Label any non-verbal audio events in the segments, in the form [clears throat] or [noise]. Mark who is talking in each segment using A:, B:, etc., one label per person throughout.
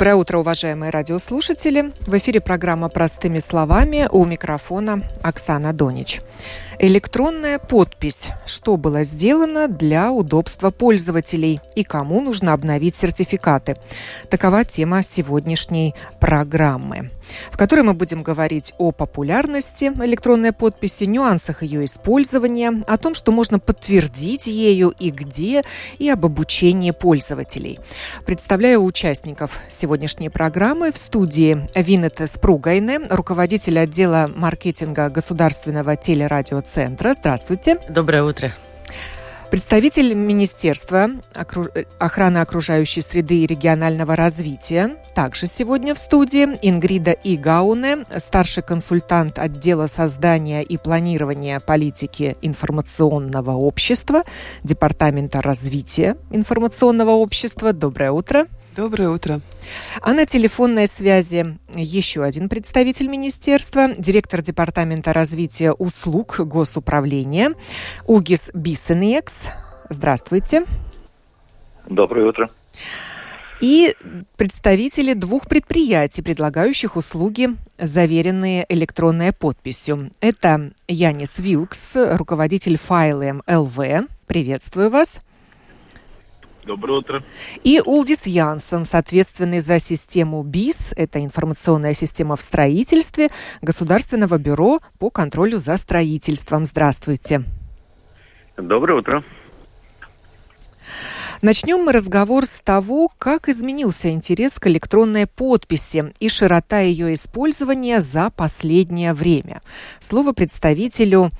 A: Доброе утро, уважаемые радиослушатели. В эфире программа «Простыми словами» у микрофона Оксана Донич. Электронная подпись. Что было сделано для удобства пользователей и кому нужно обновить сертификаты? Такова тема сегодняшней программы, в которой мы будем говорить о популярности электронной подписи, нюансах ее использования, о том, что можно подтвердить ею и где, и об обучении пользователей. Представляю участников сегодняшней программы в студии Винета Спругайне, руководитель отдела маркетинга государственного телерадио центра. Здравствуйте.
B: Доброе утро.
A: Представитель Министерства охраны окружающей среды и регионального развития также сегодня в студии Ингрида Игауне, старший консультант отдела создания и планирования политики информационного общества Департамента развития информационного общества. Доброе утро.
C: Доброе утро.
A: А на телефонной связи еще один представитель министерства, директор Департамента развития услуг госуправления Угис Бисенекс. Здравствуйте.
D: Доброе утро.
A: И представители двух предприятий, предлагающих услуги, заверенные электронной подписью. Это Янис Вилкс, руководитель файлы ЛВ. Приветствую вас.
D: Доброе утро.
A: И Улдис Янсен, ответственный за систему БИС, это информационная система в строительстве, Государственного бюро по контролю за строительством. Здравствуйте.
D: Доброе утро.
A: Начнем мы разговор с того, как изменился интерес к электронной подписи и широта ее использования за последнее время. Слово представителю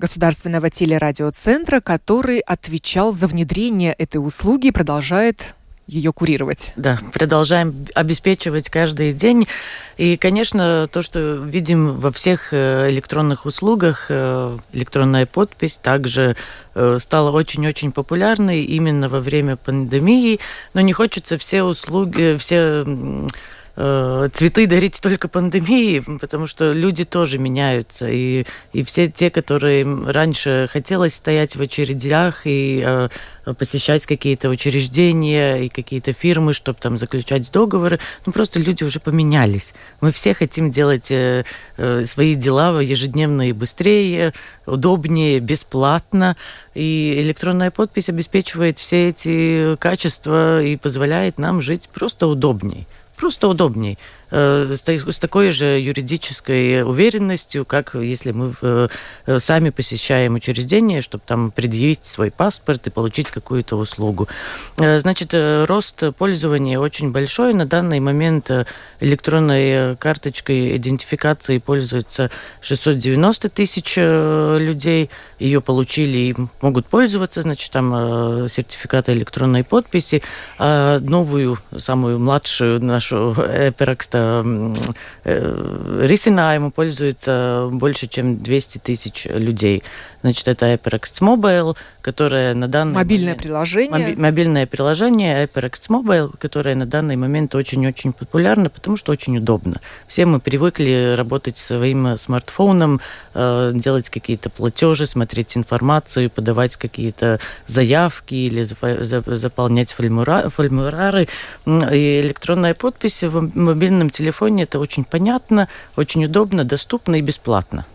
A: Государственного телерадиоцентра, который отвечал за внедрение этой услуги продолжает ее курировать.
B: Да, продолжаем обеспечивать каждый день. И, конечно, то, что видим во всех э, электронных услугах, э, электронная подпись также э, стала очень-очень популярной именно во время пандемии. Но не хочется все услуги, все цветы дарить только пандемии, потому что люди тоже меняются. И, и все те, которые раньше хотелось стоять в очередях и э, посещать какие-то учреждения и какие-то фирмы, чтобы там заключать договоры, ну просто люди уже поменялись. Мы все хотим делать э, э, свои дела ежедневно и быстрее, удобнее, бесплатно. И электронная подпись обеспечивает все эти качества и позволяет нам жить просто удобнее просто удобней. Э, с такой же юридической уверенностью, как если мы э, сами посещаем учреждение, чтобы там предъявить свой паспорт и получить какую-то услугу. Э, значит, рост пользования очень большой. На данный момент электронной карточкой идентификации пользуется 690 тысяч людей. Ее получили и могут пользоваться, значит, там сертификаты электронной подписи. А новую, самую младшую нашу Эперекста Э, risinājumu пользуется больше, чем 200 тысяч людей. Значит, это HyperX Mobile, которое на данный
A: Мобильное
B: момент...
A: приложение.
B: Моби... Мобильное приложение HyperX Mobile, которое на данный момент очень-очень популярно, потому что очень удобно. Все мы привыкли работать своим смартфоном, э, делать какие-то платежи, смотреть информацию, подавать какие-то заявки или заполнять формуляры. И электронная подпись в мобильном телефоне это очень понятно, очень удобно, доступно и бесплатно.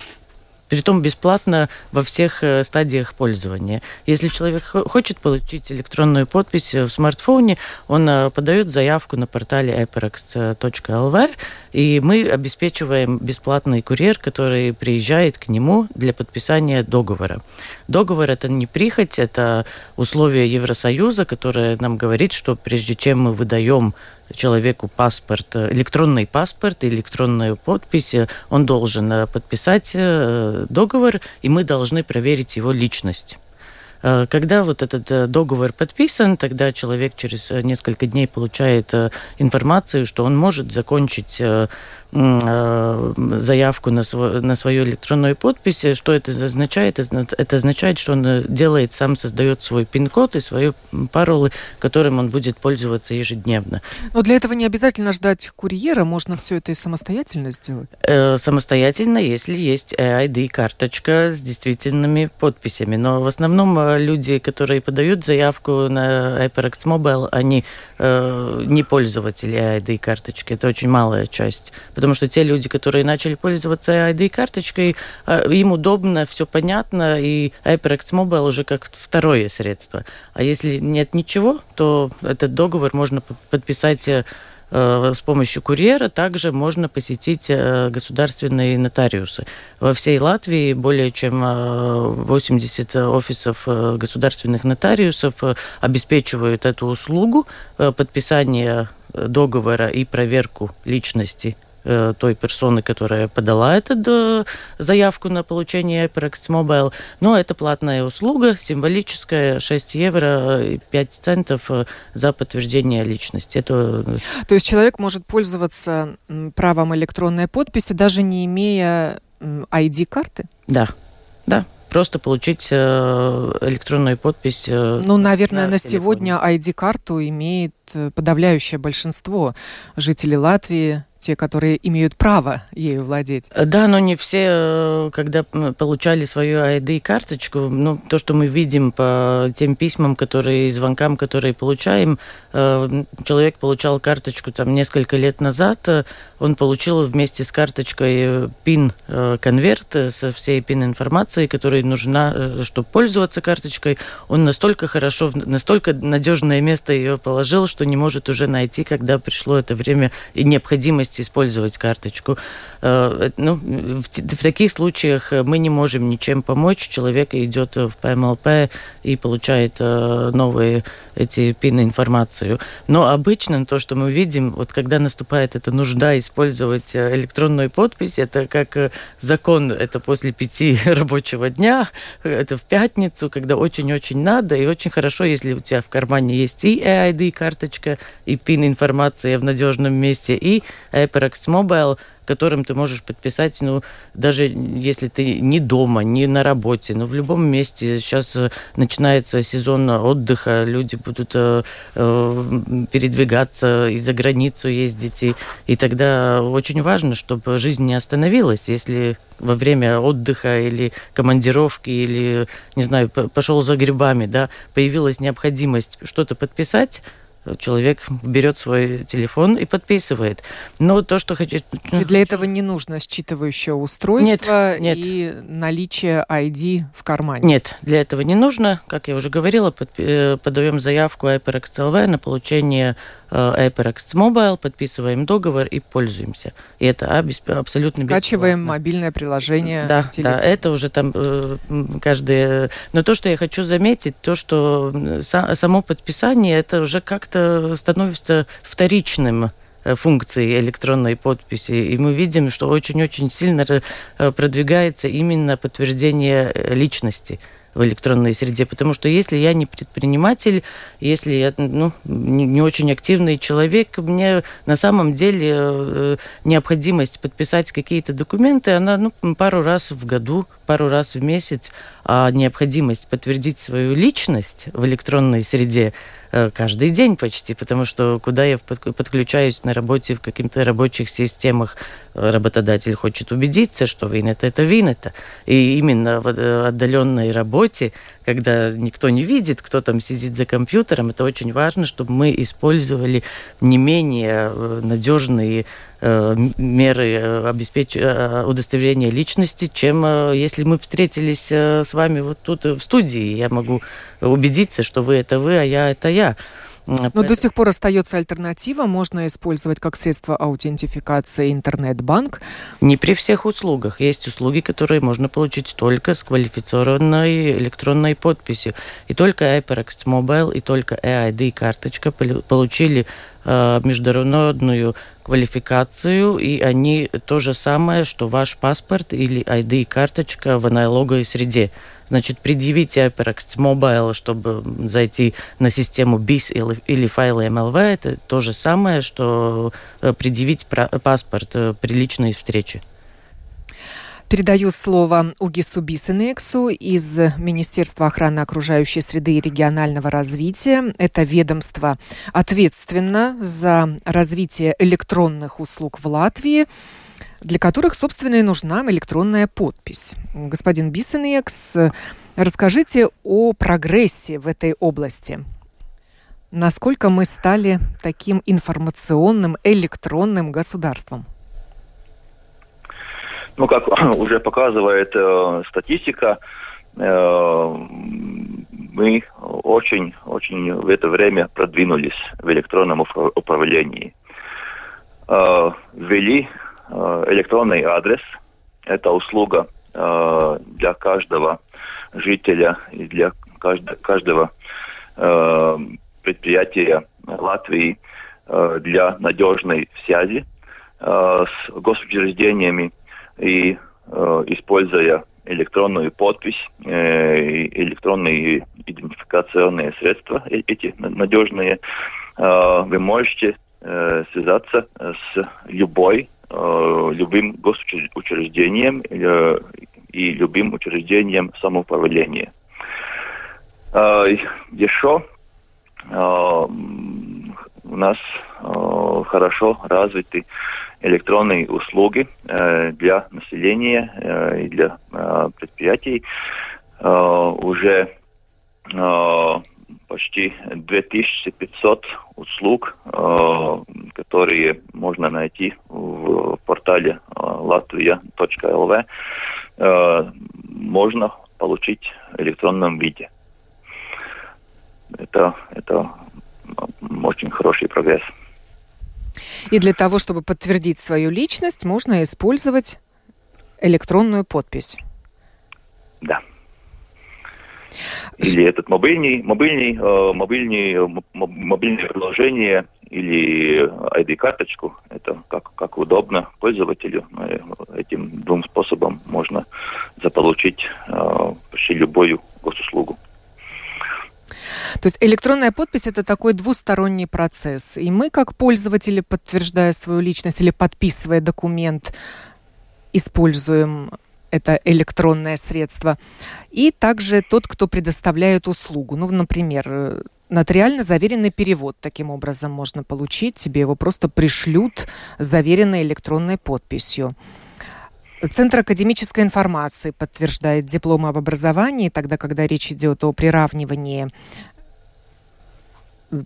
B: Притом бесплатно во всех э, стадиях пользования. Если человек хочет получить электронную подпись в смартфоне, он э, подает заявку на портале aperax.lv, и мы обеспечиваем бесплатный курьер, который приезжает к нему для подписания договора. Договор это не прихоть, это условие Евросоюза, которое нам говорит, что прежде чем мы выдаем человеку паспорт, электронный паспорт, электронную подпись, он должен э, подписать э, договор, и мы должны проверить его личность. Э, когда вот этот договор подписан, тогда человек через несколько дней получает информацию, что он может закончить Э, заявку на, свой, на свою электронную подпись. Что это означает? Это означает, что он делает, сам создает свой пин-код и свои паролы, которым он будет пользоваться ежедневно.
A: Но для этого не обязательно ждать курьера, можно все это и самостоятельно сделать?
B: Э, самостоятельно, если есть ID-карточка с действительными подписями. Но в основном э, люди, которые подают заявку на HyperX Mobile, они э, не пользователи ID-карточки. Это очень малая часть потому что те люди, которые начали пользоваться ID-карточкой, а, им удобно, все понятно, и HyperX Mobile уже как второе средство. А если нет ничего, то этот договор можно подписать э, с помощью курьера также можно посетить э, государственные нотариусы. Во всей Латвии более чем 80 э, офисов государственных нотариусов обеспечивают эту услугу подписания договора и проверку личности той персоны, которая подала эту заявку на получение HyperX Mobile. Но это платная услуга, символическая, 6 евро и 5 центов э, за подтверждение личности. Это...
A: Э, То есть человек может пользоваться правом электронной подписи, даже не имея ID-карты?
B: Да, да просто получить электронную подпись.
A: Ну, наверное, на, на сегодня ID-карту имеет подавляющее большинство жителей Латвии те, которые имеют право ею владеть.
B: Да, но не все, э, когда получали свою ID-карточку, ну, то, что мы видим по тем письмам, которые, звонкам, которые получаем, э, человек получал карточку там несколько лет назад, э, он получил вместе с карточкой PIN-конверт со всей PIN-информацией, которая нужна, чтобы пользоваться карточкой. Он настолько хорошо, настолько надежное место ее положил, что не может уже найти, когда пришло это время и необходимость возможность использовать карточку. Э, ну, в, в таких случаях мы не можем ничем помочь. Человек идет в ПМЛП и получает э, новые эти пин информацию. Но обычно то, что мы видим, вот когда наступает эта нужда использовать э, электронную подпись, это как закон, это после пяти [laughs] рабочего дня, это в пятницу, когда очень-очень надо, и очень хорошо, если у тебя в кармане есть и EID карточка, и пин информация в надежном месте, и HyperX Mobile, которым ты можешь подписать, ну, даже если ты не дома, не на работе, но в любом месте. Сейчас э, начинается сезон отдыха, люди будут э, э, передвигаться и за границу ездить, и, и тогда очень важно, чтобы жизнь не остановилась. Если во время отдыха или командировки, или, не знаю, пошел за грибами, да, появилась необходимость что-то подписать, человек берет свой телефон и подписывает. Но то, что хочу...
A: И для этого не нужно считывающее устройство нет, нет. и наличие ID в кармане?
B: Нет, для этого не нужно. Как я уже говорила, э, подаем заявку HyperX на получение Э, HyperX Mobile, подписываем договор и пользуемся. И это абсолютно
A: Скачиваем
B: бесплатно.
A: мобильное приложение.
B: Да, да, это уже там э, каждый... Но то, что я хочу заметить, то, что само подписание, это уже как-то становится вторичным э, функции электронной подписи. И мы видим, что очень-очень сильно продвигается именно подтверждение личности в электронной среде. Потому что если я не предприниматель, если я ну, не, очень активный человек, мне на самом деле э, необходимость подписать какие-то документы, она ну, пару раз в году, пару раз в месяц, необходимость подтвердить свою личность в электронной среде э, каждый день почти, потому что куда я подключаюсь на работе в каких-то рабочих системах, работодатель хочет убедиться, что винета это винета. И именно в отдаленной работе, когда никто не видит, кто там сидит за компьютером, это очень важно, чтобы мы использовали не менее э, надежные э, меры э, обеспеч... удостоверения личности, чем если мы встретились с вами вот тут в студии. Я могу убедиться, что вы это вы, а я это я.
A: Но до сих пор остается альтернатива. Можно использовать как средство аутентификации интернет-банк.
B: Не при всех услугах. Есть услуги, которые можно получить только с квалифицированной электронной подписью. И только HyperX Mobile, и только EID-карточка получили э, международную квалификацию, и они то же самое, что ваш паспорт или ID-карточка в аналоговой среде. Значит, предъявите HyperX Mobile, чтобы зайти на систему BIS или, или файлы MLV. Это то же самое, что э, предъявить паспорт э, при личной встрече.
A: Передаю слово Угису Бисенексу из Министерства охраны окружающей среды и регионального развития. Это ведомство ответственно за развитие электронных услуг в Латвии для которых, собственно, и нужна электронная подпись. Господин Бисенекс, расскажите о прогрессе в этой области. Насколько мы стали таким информационным электронным государством?
D: Ну, как [clears throat] уже показывает э, статистика, э, мы очень-очень в это время продвинулись в электронном управлении. Э, ввели Э, электронный адрес. Это услуга э, для каждого жителя и для каждого э, предприятия Латвии для надежной связи с госучреждениями и используя электронную подпись, электронные идентификационные средства, эти надежные, вы можете связаться с любой Э, любым госучреждением э, и любым учреждением самоуправления. Э, еще у нас хорошо развиты электронные услуги для населения и для предприятий. Уже почти 2500 услуг, э, которые можно найти в портале э, latvia.lv, э, можно получить в электронном виде. Это, это очень хороший прогресс.
A: И для того, чтобы подтвердить свою личность, можно использовать электронную подпись.
D: Да. Или этот мобильный, мобильный, э, мобильный, мобильное приложение или ID-карточку. Это как, как удобно пользователю. Э, этим двум способом можно заполучить э, почти любую госуслугу.
A: То есть электронная подпись это такой двусторонний процесс. И мы, как пользователи, подтверждая свою личность или подписывая документ, используем это электронное средство, и также тот, кто предоставляет услугу. Ну, например, нотариально заверенный перевод таким образом можно получить. Тебе его просто пришлют заверенной электронной подписью. Центр академической информации подтверждает дипломы об образовании, тогда, когда речь идет о приравнивании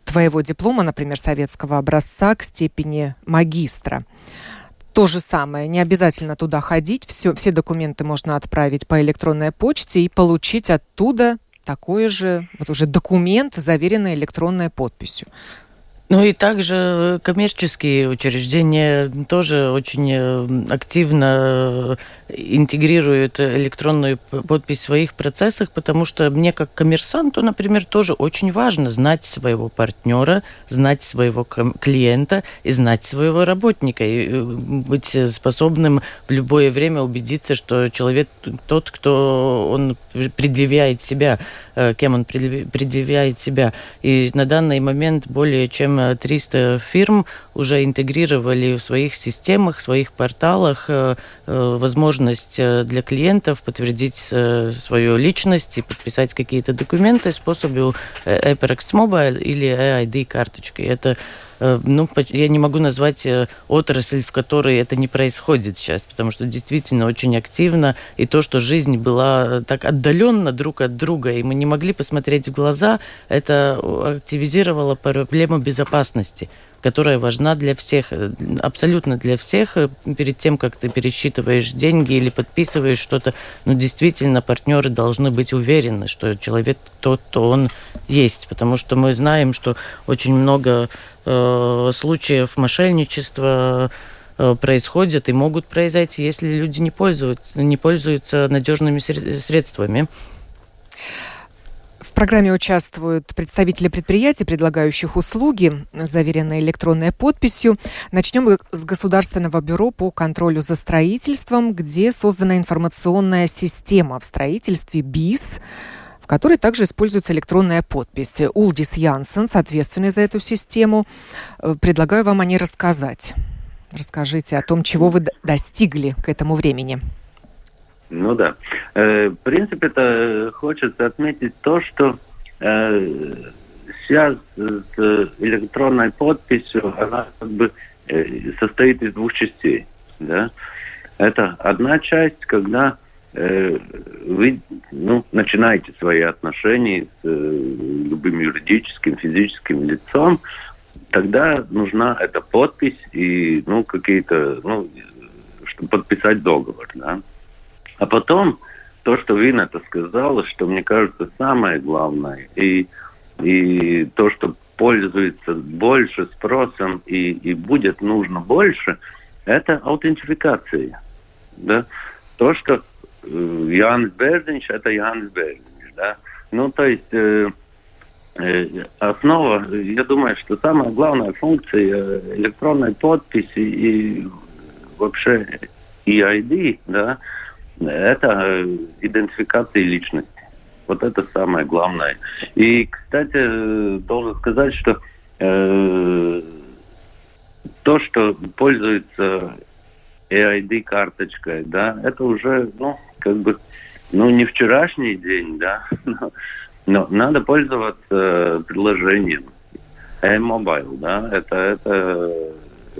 A: твоего диплома, например, советского образца, к степени магистра то же самое. Не обязательно туда ходить. Все, все документы можно отправить по электронной почте и получить оттуда такой же вот уже документ, заверенный электронной подписью.
B: Ну и также коммерческие учреждения тоже очень э, активно э, интегрируют электронную подпись в своих процессах, потому что мне как коммерсанту, например, тоже очень важно знать своего партнера, знать своего клиента и знать своего работника, и э, быть способным в любое время убедиться, что человек тот, кто он предъявляет себя, кем он предъявляет себя. И на данный момент более чем 300 фирм уже интегрировали в своих системах, в своих порталах э, э, возможность э, для клиентов подтвердить свою личность и подписать какие-то документы с помощью HyperX Mobile или EID карточки. Это э, ну, я не могу назвать э, отрасль, в которой это не происходит сейчас, потому что действительно очень активно, и то, что жизнь была так отдаленно друг от друга, и мы не могли посмотреть в глаза, это активизировало проблему безопасности которая важна для всех, э, абсолютно для всех. Э, перед тем, как ты пересчитываешь деньги или подписываешь что-то, ну, действительно, партнеры должны быть уверены, что человек тот, кто он есть. Потому что мы знаем, что очень много э, случаев мошенничества э, происходят и могут произойти, если люди не пользуются, не пользуются надежными средствами.
A: В программе участвуют представители предприятий, предлагающих услуги, заверенные электронной подписью. Начнем с Государственного бюро по контролю за строительством, где создана информационная система в строительстве БИС, которой также используется электронная подпись. Улдис Янсен, ответственный за эту систему, э, предлагаю вам о ней рассказать. Расскажите о том, чего вы достигли к этому времени.
C: Ну да. Э, в принципе, это хочется отметить то, что э, сейчас с электронной подписью она как бы э, состоит из двух частей. Да? Это одна часть, когда э, вы ну, начинаете свои отношения с э, любым юридическим, физическим лицом, тогда нужна эта подпись и ну, какие-то, ну, чтобы подписать договор. Да? А потом то, что Вин это сказала, что мне кажется самое главное, и, и то, что пользуется больше спросом и, и будет нужно больше, это аутентификация. Да? То, что э, Янс Бердинч, это Янс Бердинч. Да? Ну, то есть э, э, основа, я думаю, что самая главная функция электронной подписи и вообще EID, да, это э, идентификация личности. Вот это самое главное. И, кстати, должен сказать, что э, то, что пользуется EID карточкой, да, это уже, ну, как бы, ну, не вчерашний день, да, [laughs] но, но надо пользоваться приложением. E-mobile, да, это, это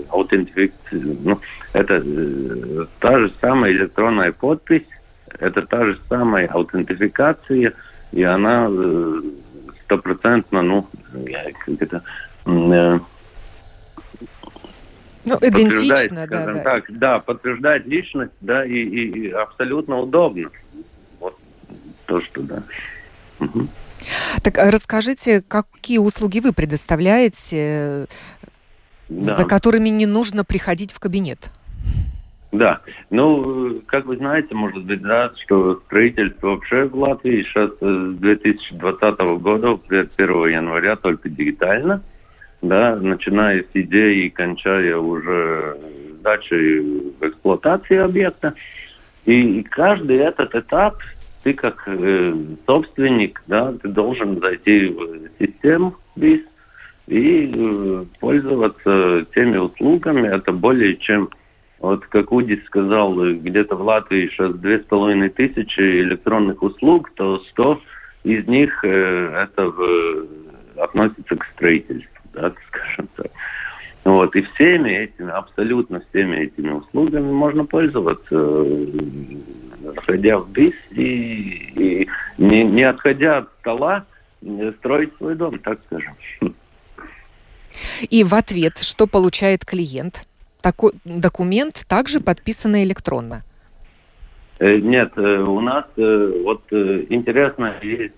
C: аутентификация, ну, это э, та же самая электронная подпись, это та же самая аутентификация, и она э, стопроцентно, ну, как это, э, ну, идентично, да, да. Так, да, подтверждает личность, да, и, и, и абсолютно удобно. Вот то, что, да.
A: Угу. Так расскажите, какие услуги вы предоставляете да. за которыми не нужно приходить в кабинет.
C: Да, ну, как вы знаете, может быть, да, что строительство вообще в Латвии сейчас с 2020 года, 1 января, только дигитально, да, начиная с идеи и кончая уже сдачей в эксплуатации объекта. И, и каждый этот этап ты как э, собственник, да, ты должен зайти в систему БИС, и э, пользоваться теми услугами. Это более чем, вот как Удис сказал, где-то в Латвии сейчас две с половиной тысячи электронных услуг, то сто из них э, это в, относится к строительству, да, скажем так. Вот, и всеми этими, абсолютно всеми этими услугами можно пользоваться, э, заходя в БИС и, и не, не отходя от стола, строить свой дом, так скажем.
A: И в ответ что получает клиент? Такой документ также подписан электронно.
C: Э, нет, э, у нас э, вот интересно, есть,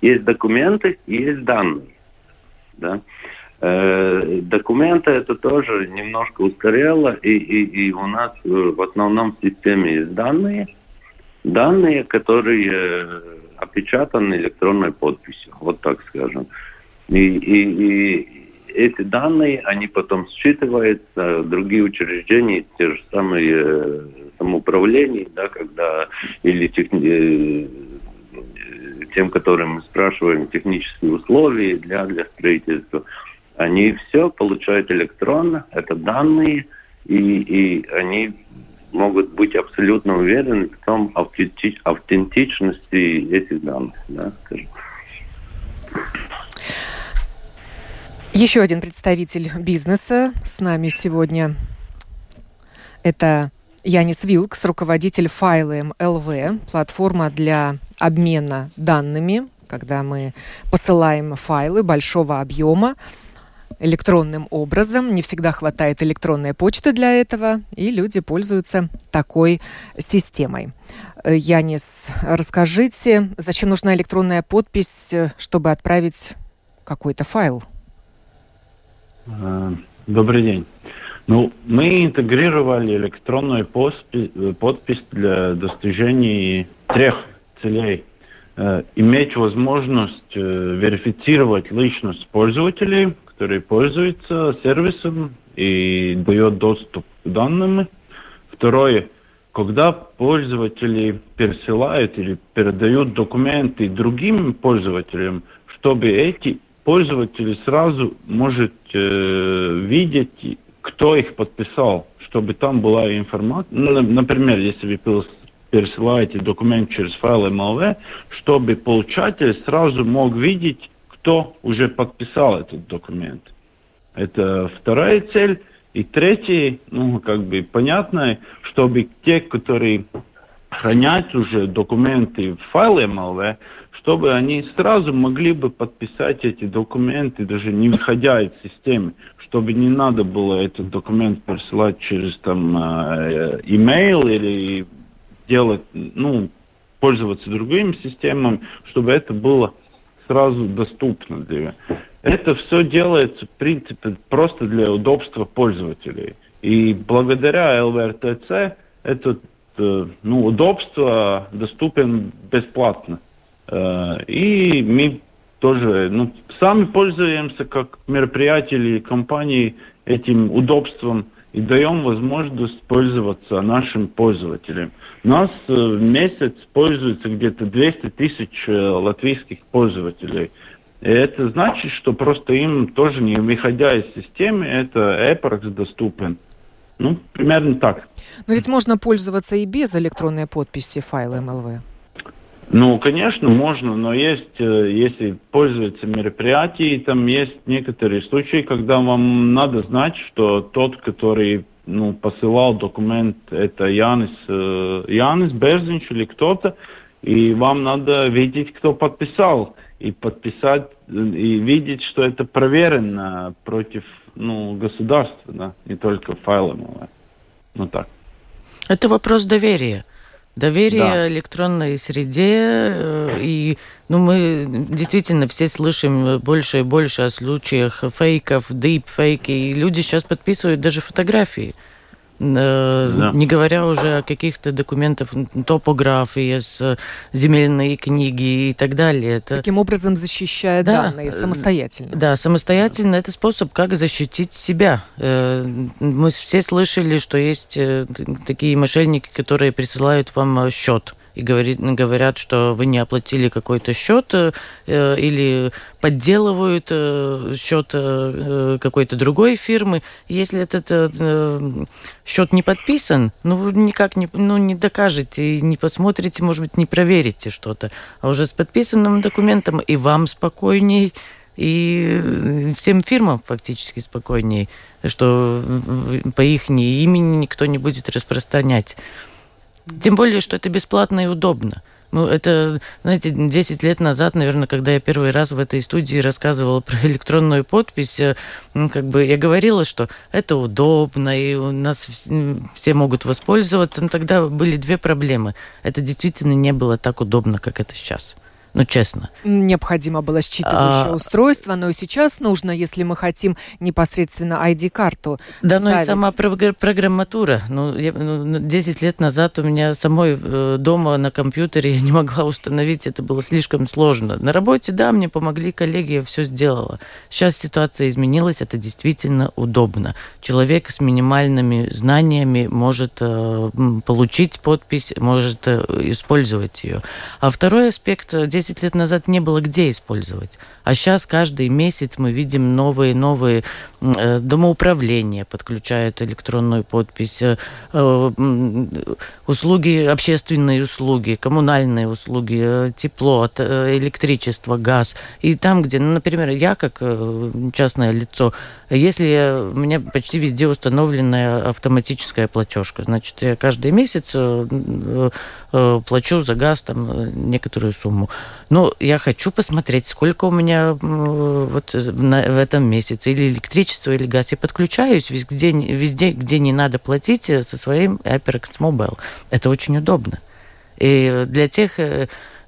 C: есть документы есть данные. Да? Документы это тоже немножко ускорело, и, и, и у нас в основном в системе есть данные, данные, которые опечатаны электронной подписью, вот так скажем. И, и, и эти данные, они потом считываются другие учреждения, те же самые э, самоуправления, да, когда или техни... Тем, которым мы спрашиваем технические условия для, для строительства, они все получают электронно, это данные, и, и они могут быть абсолютно уверены в том автентичности этих данных, да, скажем.
A: Еще один представитель бизнеса с нами сегодня. Это Янис Вилкс, руководитель Файлы ЛВ, платформа для обмена данными, когда мы посылаем файлы большого объема электронным образом. Не всегда хватает электронной почты для этого, и люди пользуются такой системой. Э, Янис, расскажите, зачем нужна электронная подпись, э, чтобы отправить какой-то файл?
E: Э, добрый день. Ну, мы интегрировали электронную подпись для достижения трех целей. Иметь возможность верифицировать личность пользователей, которые пользуются сервисом и дает доступ к данным. Второе, когда пользователи пересылают или передают документы другим пользователям, чтобы эти пользователи сразу может э, видеть, кто их подписал, чтобы там была информация. Ну, например, если вы пересылаете документ через файл MLV, чтобы получатель сразу мог видеть, кто уже подписал этот документ. Это вторая цель. И третья, ну, как бы понятно, чтобы те, которые хранят уже документы в файле MLV, чтобы они сразу могли бы подписать эти документы, даже не выходя из системы, чтобы не надо было этот документ присылать через там э, email или делать, ну, пользоваться другими системами, чтобы это было сразу доступно для... Это все делается, в принципе, просто для удобства пользователей. И благодаря ЛВРТЦ это э, ну, удобство доступен бесплатно. Э, и мы тоже ну, сами пользуемся как мероприятие или компании этим удобством и даем возможность пользоваться нашим пользователям. У нас э, в месяц пользуется где-то 200 тысяч э, латвийских пользователей. И это значит, что просто им тоже не выходя из системы, это EPROX доступен. Ну, примерно так.
A: Но ведь можно пользоваться и без электронной подписи файла MLV.
E: Ну, конечно, можно, но есть, э, если пользоваться мероприятием, там есть некоторые случаи, когда вам надо знать, что тот, который ну, посылал документ, это Янис, э, Янис Берзинч или кто-то, и вам надо видеть, кто подписал, и подписать, и видеть, что это проверено против ну, государства, да, не только файлом. Ну так.
B: Это вопрос доверия. Доверие да. электронной среде. Э, и ну, мы действительно все слышим больше и больше о случаях фейков, дипфейки. И люди сейчас подписывают даже фотографии. Э, да. Не говоря уже о каких-то документах топографии, с земельной книги и так далее.
A: Это... Таким образом защищая да, данные самостоятельно.
B: Да, самостоятельно это способ, как защитить себя. Э, мы все слышали, что есть э, такие мошенники, которые присылают вам счет и говорит, говорят, что вы не оплатили какой-то счет э, или подделывают э, счет э, какой-то другой фирмы. Если этот э, счет не подписан, ну вы никак не, ну, не докажете, не посмотрите, может быть, не проверите что-то. А уже с подписанным документом и вам спокойней, и всем фирмам фактически спокойней, что по их имени никто не будет распространять. Тем более, что это бесплатно и удобно. Ну, это, знаете, 10 лет назад, наверное, когда я первый раз в этой студии рассказывала про электронную подпись, э, ну, как бы я говорила, что это удобно, и у нас все могут воспользоваться. Но тогда были две проблемы. Это действительно не было так удобно, как это сейчас ну честно.
A: Необходимо было считывающее а... устройство, но и сейчас нужно, если мы хотим непосредственно ID-карту
B: Да, ставить. ну и сама программатура. Ну, я, ну, 10 лет назад у меня самой э, дома на компьютере [laughs] я не могла установить, это было слишком сложно. На работе, да, мне помогли коллеги, я все сделала. Сейчас ситуация изменилась, это действительно удобно. Человек с минимальными знаниями может э, получить подпись, может э, использовать ее. А второй аспект, 10 лет назад не было где использовать. А сейчас каждый месяц мы видим новые новые э, домоуправления подключают электронную подпись, э, услуги, общественные услуги, коммунальные услуги, тепло, электричество, газ. И там, где, ну, например, я как частное лицо, если у меня почти везде установленная автоматическая платежка, значит, я каждый месяц Э, плачу за газ там э, некоторую сумму. Но я хочу посмотреть, сколько у меня вот на, в этом месяце или электричество, или газ. Я подключаюсь везде, везде, где не надо платить э, со своим HyperX Mobile. Это очень удобно. И для тех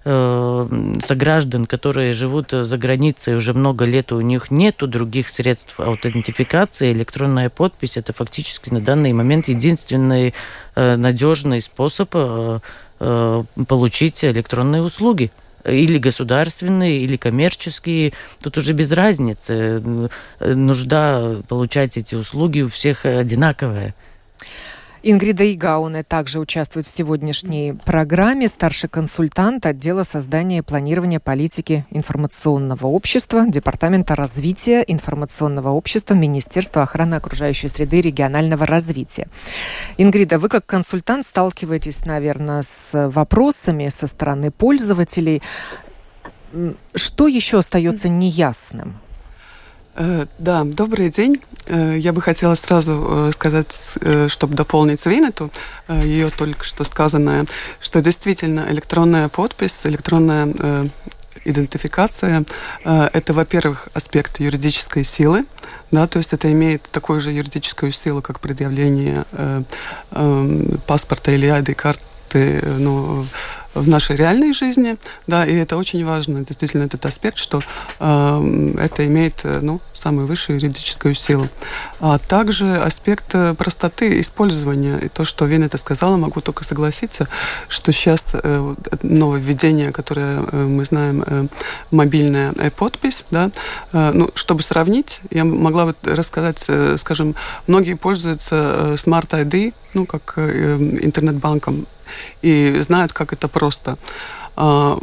B: сограждан, которые живут за границей уже много лет, у них нету других средств аутентификации, электронная подпись это фактически на данный момент единственный надежный способ Э, получить электронные услуги или государственные, или коммерческие, тут уже без разницы. Нужда получать эти услуги у всех одинаковая.
A: Ингрида Игауне также участвует в сегодняшней программе, старший консультант отдела создания и планирования политики информационного общества, Департамента развития информационного общества Министерства охраны окружающей среды и регионального развития. Ингрида, вы как консультант сталкиваетесь, наверное, с вопросами со стороны пользователей. Что еще остается неясным?
F: Э, да, добрый день. Э, я бы хотела сразу э, сказать, чтобы дополнить Свинету, ее только что сказанное, что действительно электронная подпись, электронная идентификация – это, во-первых, аспект юридической силы, да, то есть это имеет такую же юридическую силу, как предъявление э, э, паспорта или ID-карты ну, в нашей реальной жизни, да, и это очень важно, действительно, этот аспект, что э, это имеет, э, ну, самую высшую юридическую силу. А также аспект э, простоты использования, и то, что Вин это сказала, могу только согласиться, что сейчас э, нововведение, которое э, мы знаем, э, мобильная подпись, да, э, ну, чтобы сравнить, я могла бы рассказать, э, скажем, многие пользуются э, Smart ID, ну, как э, интернет-банком, и знают, как это просто. А,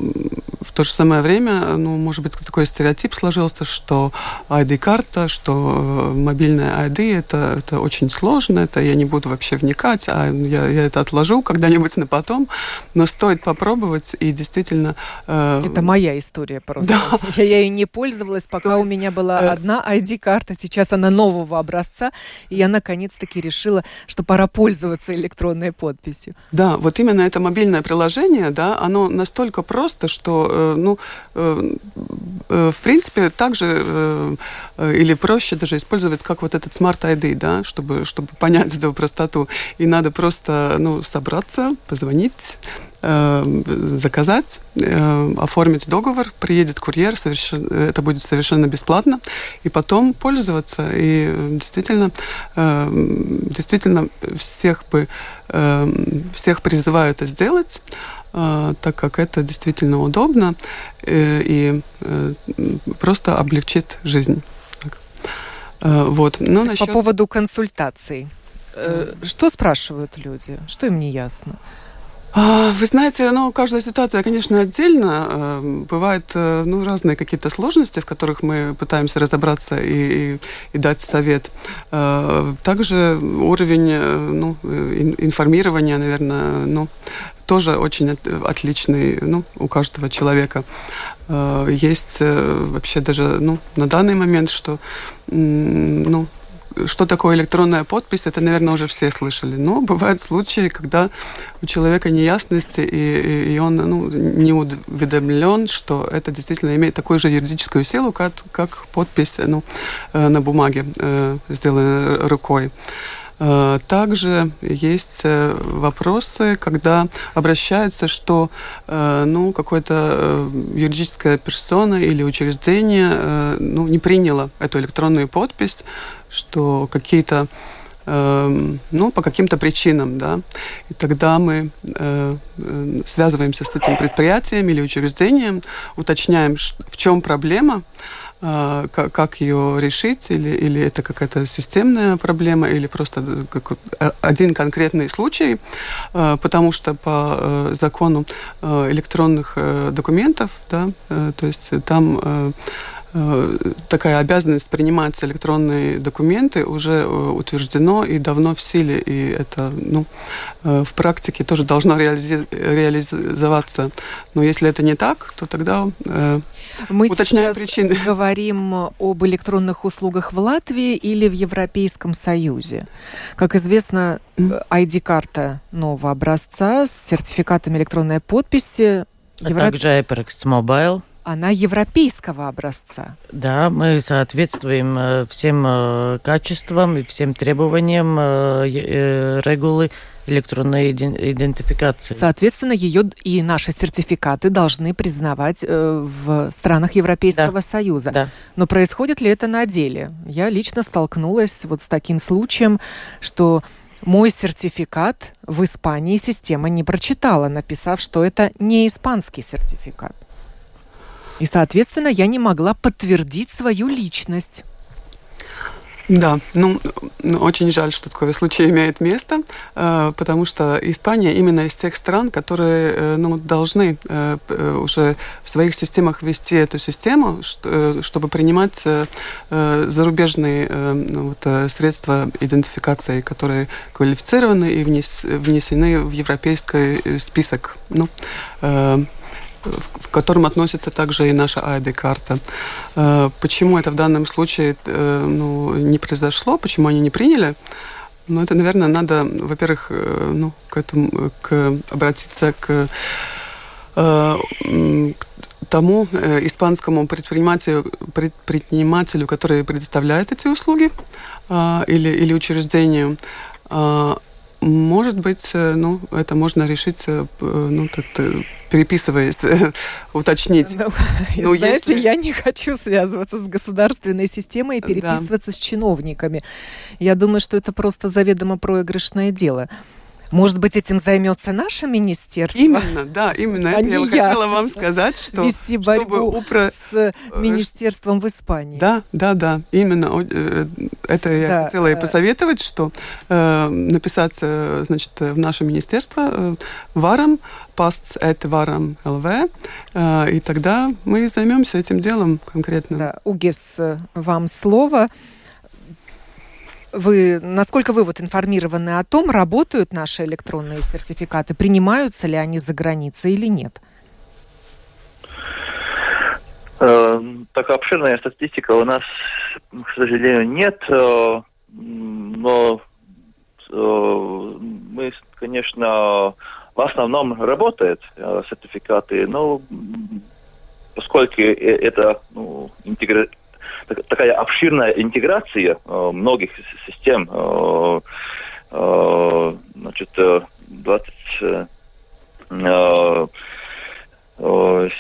F: в то же самое время, ну, может быть, такой стереотип сложился, что ID-карта, что э, мобильная ID это, это очень сложно, это я не буду вообще вникать, а я, я это отложу когда-нибудь на потом. Но стоит попробовать, и действительно...
A: Э, это моя история просто. Да. Я, я ей не пользовалась, пока у меня была э... одна ID-карта, сейчас она нового образца, и я наконец-таки решила, что пора пользоваться электронной подписью.
F: Да, вот именно это мобильное приложение, да, оно настолько настолько просто, что, э, ну, э, э, в принципе, также или проще даже использовать как вот этот Smart ID, да, чтобы, чтобы понять эту простоту. И надо просто, ну, собраться, позвонить, заказать, оформить договор, приедет курьер, совершенно, это будет совершенно бесплатно, и потом пользоваться. И действительно, действительно всех бы всех призываю это сделать. А, так как это действительно удобно э, и э, просто облегчит жизнь.
A: А, вот. Но насчет... По поводу консультаций. Э, что спрашивают люди? Что им не ясно?
F: А, вы знаете, ну, каждая ситуация, конечно, отдельно. Бывают ну, разные какие-то сложности, в которых мы пытаемся разобраться и, и, и дать совет. Также уровень ну, информирования, наверное, ну, тоже очень отличный ну, у каждого человека. Э, есть э, вообще даже ну, на данный момент, что ну, что такое электронная подпись, это, наверное, уже все слышали. Но бывают случаи, когда у человека неясности, и, и он ну, не уведомлен, что это действительно имеет такую же юридическую силу, как, как подпись ну, э, на бумаге, сделанная рукой. Э, также есть э, вопросы, когда обращаются, что э, ну, какая-то юридическая персона или учреждение ну, не приняло эту электронную подпись, что какие-то ну, по каким-то причинам, да, и тогда мы э, связываемся с этим предприятием или учреждением, уточняем, в чем проблема, как ее решить, или, или это какая-то системная проблема, или просто один конкретный случай, потому что по закону электронных документов, да, то есть там Э, такая обязанность принимать электронные документы уже э, утверждено и давно в силе, и это ну, э, в практике тоже должно реализи реализоваться. Но если это не так, то тогда
A: мы уточняем причины. [laughs] говорим об электронных услугах в Латвии или в Европейском Союзе. Как известно, ID-карта нового образца с сертификатом электронной подписи.
B: А Евро... также HyperX Mobile
A: она европейского образца.
B: Да, мы соответствуем э, всем э, качествам и всем требованиям э, регулы электронной идентификации.
A: Соответственно, ее и наши сертификаты должны признавать в странах Европейского да. Союза. Да. Но происходит ли это на деле? Я лично столкнулась вот с таким случаем, что мой сертификат в Испании система не прочитала, написав, что это не испанский сертификат. И, соответственно, я не могла подтвердить свою личность.
F: Да, ну, очень жаль, что такой случай имеет место, э, потому что Испания именно из тех стран, которые э, ну, должны э, уже в своих системах ввести эту систему, чтобы принимать зарубежные ну, вот, средства идентификации, которые квалифицированы и внесены в европейский список. Ну, в котором относится также и наша ID-карта. Э, почему это в данном случае э, ну, не произошло, почему они не приняли? Ну, это, наверное, надо, во-первых, э, ну, к этому, к, обратиться к, к тому испанскому предпринимателю, предпринимателю, который предоставляет эти услуги или, или учреждению, может быть, э, ну, это можно решить, э, ну, так, переписываясь, уточнить. Ну,
A: ну, знаете, если... я не хочу связываться с государственной системой и переписываться да. с чиновниками. Я думаю, что это просто заведомо проигрышное дело. Может быть, этим займется наше министерство?
F: Именно, да, именно. А это я, я хотела вам сказать, что...
A: Вести борьбу упро... с э, министерством в Испании.
F: Да, да, да, именно. Э, это я да. хотела и э. посоветовать, что э, написаться, значит, в наше министерство э, варом, пастс это варом ЛВ, э, и тогда мы займемся этим делом конкретно.
A: Да, Угес, вам слово вы, насколько вы вот информированы о том, работают наши электронные сертификаты, принимаются ли они за границей или нет?
D: Э, так обширная статистика у нас, к сожалению, нет, э, но э, мы, конечно, в основном работают сертификаты, но поскольку это ну, интегра такая обширная интеграция э, многих систем. Э, э, значит, 20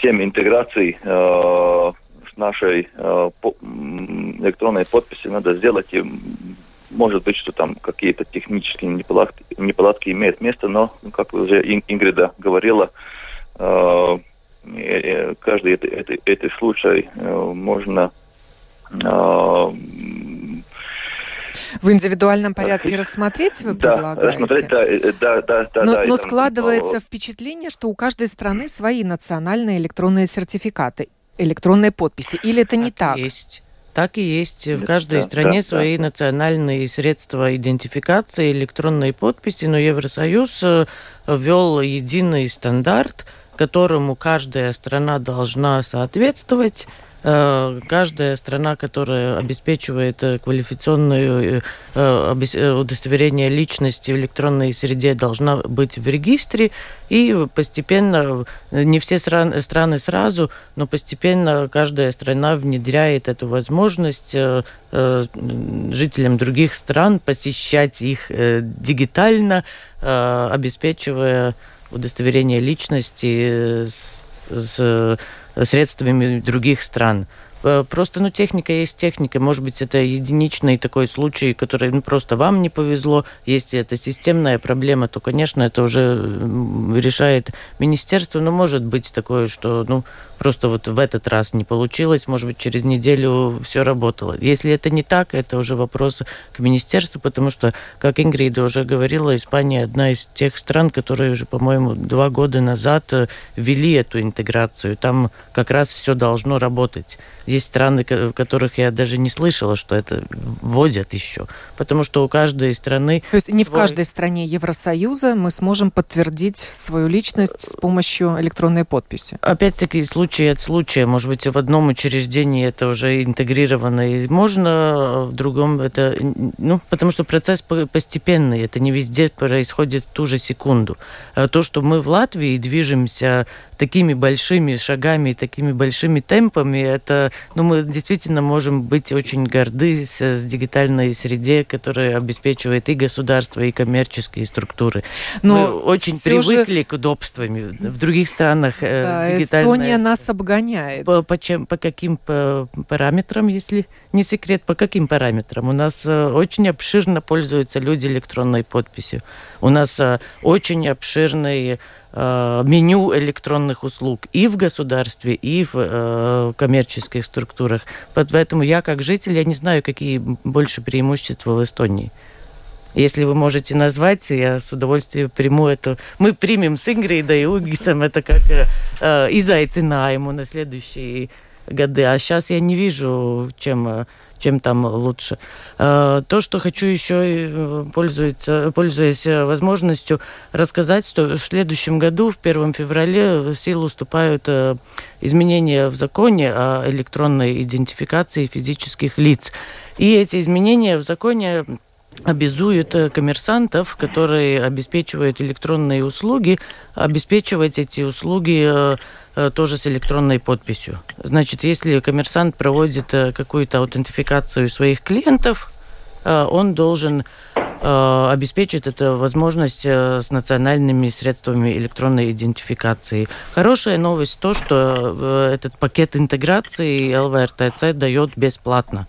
D: 7 интеграций с нашей электронной подписью надо сделать. И может быть, что там какие-то технические неполадки, неполадки имеют место, но, как уже Ингрида говорила, каждый этот, этот, этот случай можно
A: в индивидуальном порядке рассмотреть вы да, предлагаете? Рассмотреть, да, э, да, да, да. Но, да, но складывается там, впечатление, что у каждой страны свои национальные электронные сертификаты, электронные подписи. Или это не так?
B: Есть. Так и есть. В каждой да, стране да, свои да. национальные средства идентификации, электронные подписи, но Евросоюз э, ввел единый стандарт, которому каждая страна должна соответствовать Э, каждая страна, которая обеспечивает э, квалификационное э, удостоверение личности в электронной среде, должна быть в регистре. И постепенно, не все страны сразу, но постепенно каждая страна внедряет эту возможность жителям других стран посещать их дигитально, обеспечивая удостоверение личности с, с средствами других стран. Э, просто, ну, техника есть техника. Может быть, это единичный такой случай, который ну, просто вам не повезло. Если это системная проблема, то, конечно, это уже решает министерство. Но может быть такое, что, ну, просто вот в этот раз не получилось, может быть, через неделю все работало. Если это не так, это уже вопрос к министерству, потому что, как Ингрида уже говорила, Испания одна из тех стран, которые уже, по-моему, два года назад э, ввели эту интеграцию. Там как раз все должно работать. Есть страны, в которых я даже не слышала, что это вводят еще. Потому что у каждой страны...
A: То есть не свой... в каждой стране Евросоюза мы сможем подтвердить свою личность с помощью электронной подписи?
B: Опять-таки, случай от случая. Может быть, в одном учреждении это уже интегрировано и можно, а в другом это... Ну, потому что процесс постепенный. Это не везде происходит в ту же секунду. А то, что мы в Латвии движемся такими большими шагами, такими большими темпами, это, ну, мы действительно можем быть очень горды с, с дигитальной среде, которая обеспечивает и государство, и коммерческие структуры. Но мы очень привыкли же... к удобствам. В других странах
A: э, да, дигитальная... Эстония нас обгоняет.
B: По, по, чем, по каким по параметрам, если не секрет, по каким параметрам? У нас э, очень обширно пользуются люди электронной подписью. У нас э, очень обширный меню электронных услуг и в государстве, и в э, коммерческих структурах. Поэтому я, как житель, я не знаю, какие больше преимущества в Эстонии. Если вы можете назвать, я с удовольствием приму это. Мы примем с Ингридой и Угисом это как э, э изайцinajumu на следующие годы. А сейчас я не вижу, чем э, чем там лучше. А, то, что хочу еще, э, пользуясь, э, возможностью, рассказать, что в следующем году, в 1 феврале, в силу вступают э, изменения в законе о электронной идентификации физических лиц. И эти изменения в законе обязуют коммерсантов, которые обеспечивают электронные услуги, обеспечивать эти услуги Э, тоже с электронной подписью. Значит, если коммерсант проводит э, какую-то аутентификацию своих клиентов, э, он должен обеспечить эту возможность с национальными средствами электронной идентификации. Хорошая новость то, что этот пакет интеграции ЛВРТЦ дает бесплатно.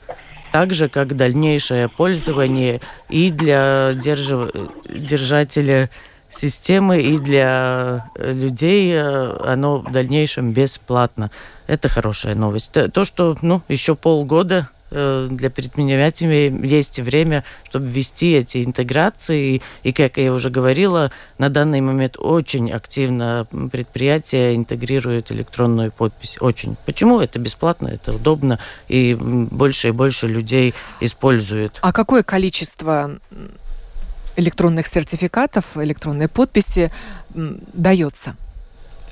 B: Так же, как дальнейшее пользование и для держателя системы и для э, людей э, оно в дальнейшем бесплатно. Это хорошая новость. То, что ну, еще полгода э, для предпринимателей есть время, чтобы ввести эти интеграции. И, как я уже говорила, на данный момент очень активно предприятия интегрируют электронную подпись. Очень. Почему? Это бесплатно, это удобно, и больше и больше людей используют.
A: А какое количество электронных сертификатов, электронной подписи дается?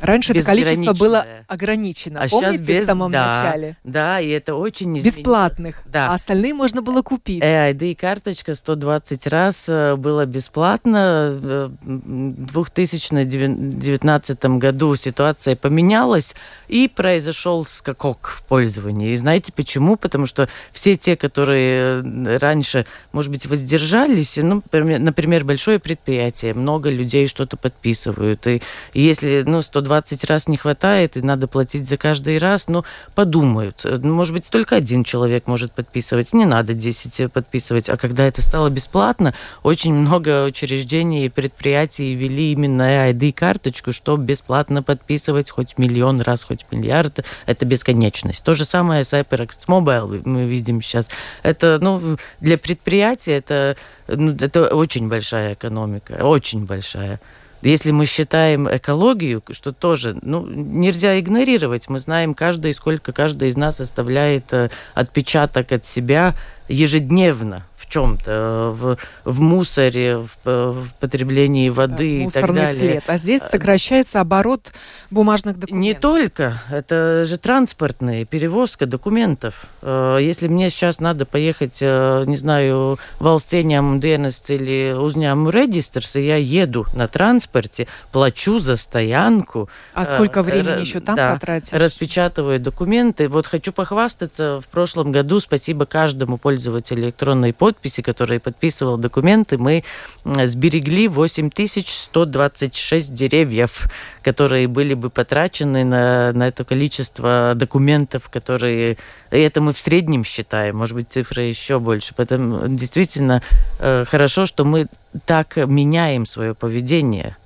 A: Раньше это количество было ограничено. А Помните без... в самом
B: да,
A: начале?
B: Да, и это очень
A: изменило. Бесплатных. Да. А остальные можно было купить.
B: EID-карточка 120 раз э, было бесплатно. В 2019 году ситуация поменялась, и произошел скакок в пользовании. И знаете почему? Потому что все те, которые э, раньше, может быть, воздержались, ну, например, большое предприятие, много людей что-то подписывают, и если, ну, 120 120 раз не хватает, и надо платить за каждый раз, но подумают. Ну, может быть, только один человек может подписывать, не надо 10 подписывать. А когда это стало бесплатно, очень много учреждений и предприятий ввели именно ID-карточку, чтобы бесплатно подписывать хоть миллион раз, хоть миллиард. Это бесконечность. То же самое с HyperX Mobile мы видим сейчас. Это, ну, для предприятия это, ну, это очень большая экономика, очень большая. Если мы считаем экологию, что тоже ну, нельзя игнорировать, мы знаем каждый, сколько каждый из нас оставляет э, отпечаток от себя ежедневно в чем-то, в, в мусоре, в, в потреблении воды да, и так далее. след.
A: А здесь э, сокращается оборот бумажных документов.
B: Не только. Это же транспортные, перевозка документов. Э, если мне сейчас надо поехать, э, не знаю, в Алстениям Денес или Узням Регистрс, и я еду на транспорте, плачу за стоянку.
A: А сколько времени еще там да, потратишь?
B: Распечатываю документы. Вот хочу похвастаться, в прошлом году, спасибо каждому пользователю электронной почты, подписи, который подписывал документы, мы сберегли 8126 деревьев, которые были бы потрачены на, на это количество документов, которые... И это мы в среднем считаем, может быть, цифра еще больше. Поэтому действительно э, хорошо, что мы так меняем свое поведение.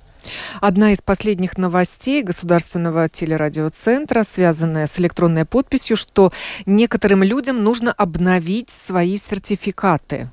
A: Одна из последних новостей Государственного телерадиоцентра, связанная с электронной подписью, что некоторым людям нужно обновить свои сертификаты.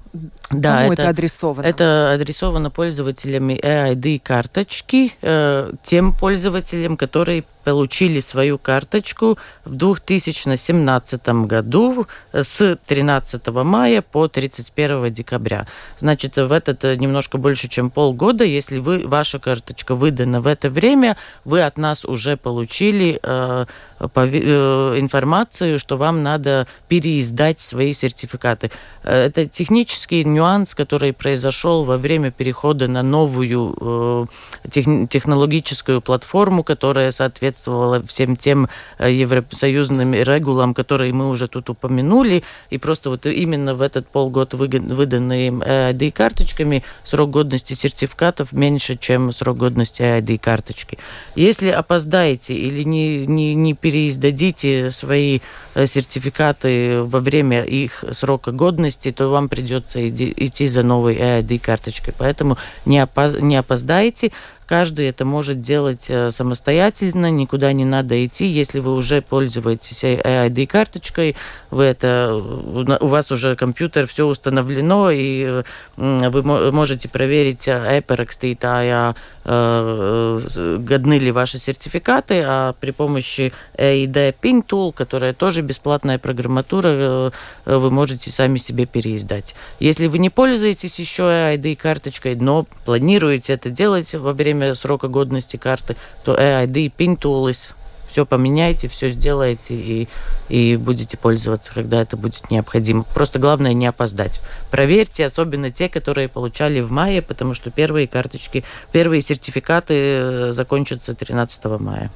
B: Да, Кому это, это адресовано? Это адресовано пользователям EID карточки, э, тем пользователям, которые получили свою карточку в 2017 году с 13 мая по 31 декабря. Значит, в этот э, немножко больше, чем полгода, если вы, ваша карточка выдана в это время, вы от нас уже получили э, по, э, информацию, что вам надо переиздать свои сертификаты. Э, это технический нюанс, который произошел во время перехода на новую э, технологическую платформу, которая соответствовала всем тем э, евросоюзным регулам, которые мы уже тут упомянули. И просто вот именно в этот полгода выданные ID-карточками срок годности сертификатов меньше, чем срок годности ID-карточки. Если опоздаете или не, не, не переиздадите свои э, сертификаты во время их срока годности, то вам придется идти за новой ID-карточкой. Поэтому не, опоз не опоздайте. Каждый это может делать э, самостоятельно, никуда не надо идти. Если вы уже пользуетесь ID-карточкой, вы это, у вас уже компьютер, все установлено, и вы можете проверить, эперекститая, годны ли ваши сертификаты, а при помощи EID Pin Tool, которая тоже бесплатная программатура, э, вы можете сами себе переиздать. Если вы не пользуетесь еще EID-карточкой, но планируете это делать во время срока годности карты, то EID Pin Tools все поменяйте, все сделаете и, и будете пользоваться, когда это будет необходимо. Просто главное не опоздать. Проверьте, особенно те, которые получали в мае, потому что первые карточки, первые сертификаты э, закончатся 13 мая.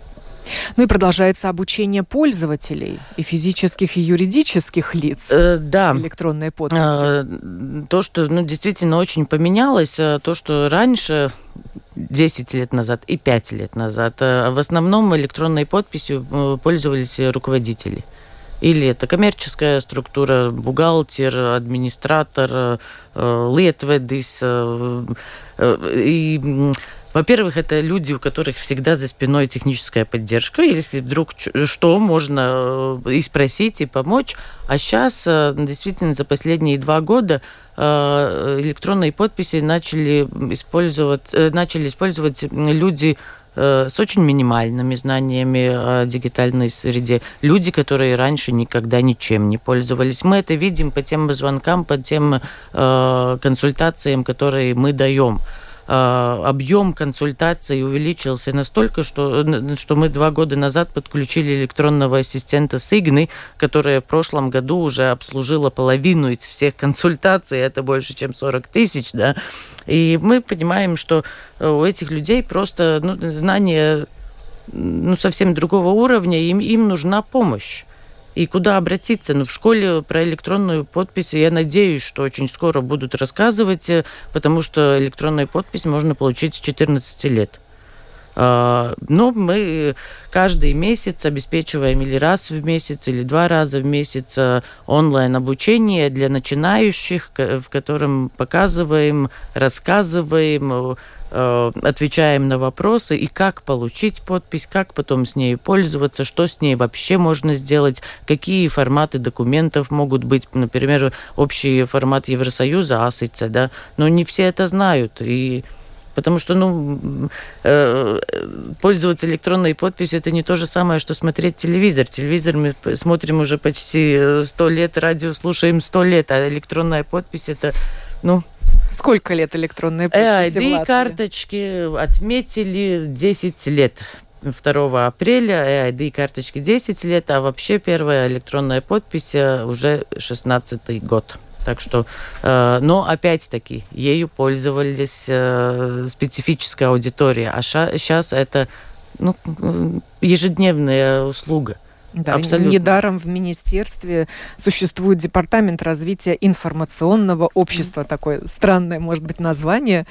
A: Ну и продолжается обучение пользователей и физических, и юридических лиц.
B: Э, да.
A: Электронной подписью.
B: Э, то, что ну, действительно очень поменялось, э, то, что раньше 10 лет назад и 5 лет назад. Э, в основном электронной подписью э, пользовались руководители. Или это коммерческая структура, бухгалтер, администратор, летведис. И во-первых, это люди, у которых всегда за спиной техническая поддержка. Если вдруг что, можно и спросить, и помочь. А сейчас, действительно, за последние два года Э, электронные подписи начали использовать, э, начали использовать люди э, с очень минимальными знаниями о дигитальной среде. Люди, которые раньше никогда ничем не пользовались. Мы это видим по тем звонкам, по тем э, консультациям, которые мы даем. А, объем консультаций увеличился настолько, что, что мы два года назад подключили электронного ассистента Сигны, которая в прошлом году уже обслужила половину из всех консультаций, это больше, чем 40 тысяч, да, и мы понимаем, что э, у этих людей просто ну, знания ну, совсем другого уровня, им, им нужна помощь и куда обратиться. Ну, в школе про электронную подпись, я надеюсь, что очень скоро будут рассказывать, э, потому что электронную подпись можно получить с 14 лет. А, но мы каждый месяц обеспечиваем или раз в месяц, или два раза в месяц э, онлайн-обучение для начинающих, в котором показываем, рассказываем, Э, отвечаем на вопросы и как получить подпись, как потом с ней пользоваться, что с ней вообще можно сделать, какие форматы документов могут быть, например, общий формат Евросоюза, АСИЦ, да, но не все это знают, и Потому что, ну, э, пользоваться электронной подписью это не то же самое, что смотреть телевизор. Телевизор мы смотрим уже почти сто лет, радио слушаем сто лет, а электронная подпись это, ну,
A: Сколько лет электронной подписи
B: EID-карточки отметили 10 лет. 2 апреля EID-карточки 10 лет, а вообще первая электронная подпись э, уже 16 год. Так что, э, но опять-таки, ею пользовались э, специфическая аудитория, а сейчас это ну, ежедневная услуга.
A: Да, Абсолютно. Недаром в министерстве существует департамент развития информационного общества. Такое странное, может быть, название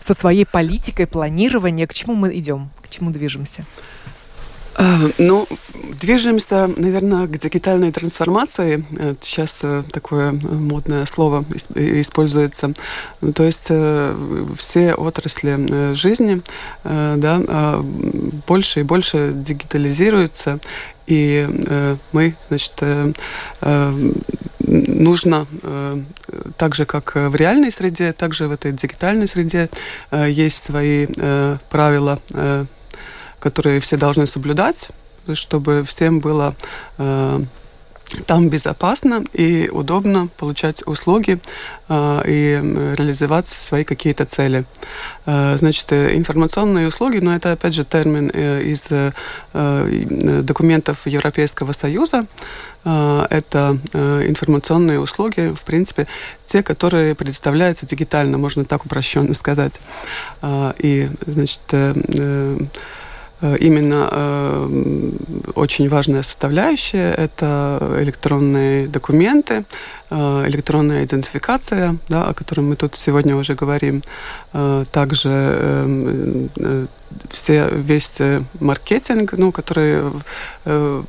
A: со своей политикой планирования. К чему мы идем? К чему движемся?
F: Э, ну, движемся, наверное, к дигитальной трансформации. Сейчас э, такое модное слово используется. То есть э, все отрасли жизни да, больше и больше дигитализируются. И мы, значит, нужно так же, как в реальной среде, также в этой дигитальной среде есть свои правила которые все должны соблюдать, чтобы всем было э, там безопасно и удобно получать услуги э, и реализовать свои какие-то цели. Э, значит, информационные услуги, но это опять же термин э, из э, документов Европейского Союза. Э, это э, информационные услуги, в принципе, те, которые предоставляются дигитально, можно так упрощенно сказать. Э, и, значит, э, э Э, именно э, очень важная составляющая – это электронные документы, э, электронная идентификация, да, о которой мы тут сегодня уже говорим. Э, также э, э, все, весь маркетинг, ну, который, э,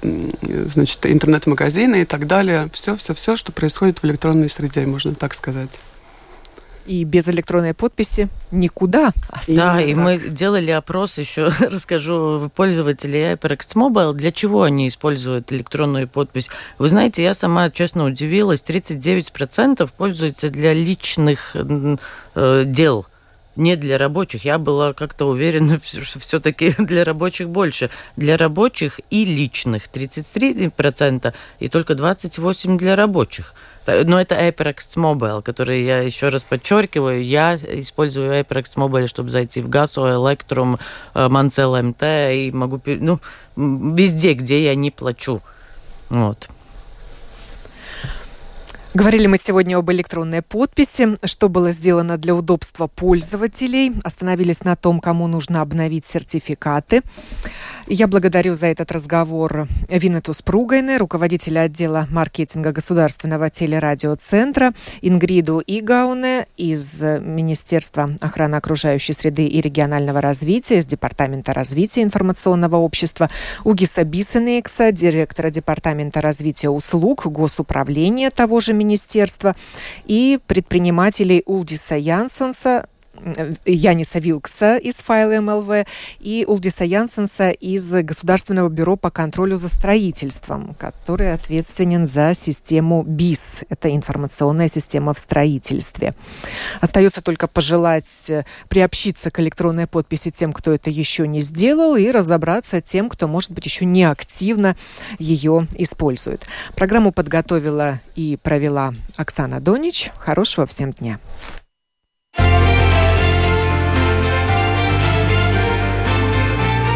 F: значит, интернет-магазины и так далее. Все-все-все, что происходит в электронной среде, можно так сказать
A: и без электронной подписи никуда.
B: Да, и мы делали опрос еще, [laughs] расскажу, пользователей HyperX Mobile, для чего они используют электронную подпись. Вы знаете, я сама, честно, удивилась, 39% пользуются для личных э, дел не для рабочих. Я была как-то уверена, [laughs] что все-таки [laughs] для рабочих больше. Для рабочих и личных 33% и только 28% для рабочих. Но это HyperX Mobile, который я еще раз подчеркиваю. Я использую HyperX Mobile, чтобы зайти в Гасу, Electrum, Mancel МТ и могу... Ну, везде, где я не плачу. Вот.
A: Говорили мы сегодня об электронной подписи, что было сделано для удобства пользователей. Остановились на том, кому нужно обновить сертификаты. Я благодарю за этот разговор Винету Спругайне, руководителя отдела маркетинга Государственного телерадиоцентра, Ингриду Игауне из Министерства охраны окружающей среды и регионального развития, из Департамента развития информационного общества, Угиса Бисенекса, директора Департамента развития услуг Госуправления того же министерства, и предпринимателей Улдиса Янсонса, Яниса Вилкса из файла МЛВ и Улдиса Янсенса из Государственного бюро по контролю за строительством, который ответственен за систему БИС. Это информационная система в строительстве. Остается только пожелать э, приобщиться к электронной подписи тем, кто это еще не сделал, и разобраться тем, кто, может быть, еще не активно ее использует. Программу подготовила и провела Оксана Донич. Хорошего всем дня.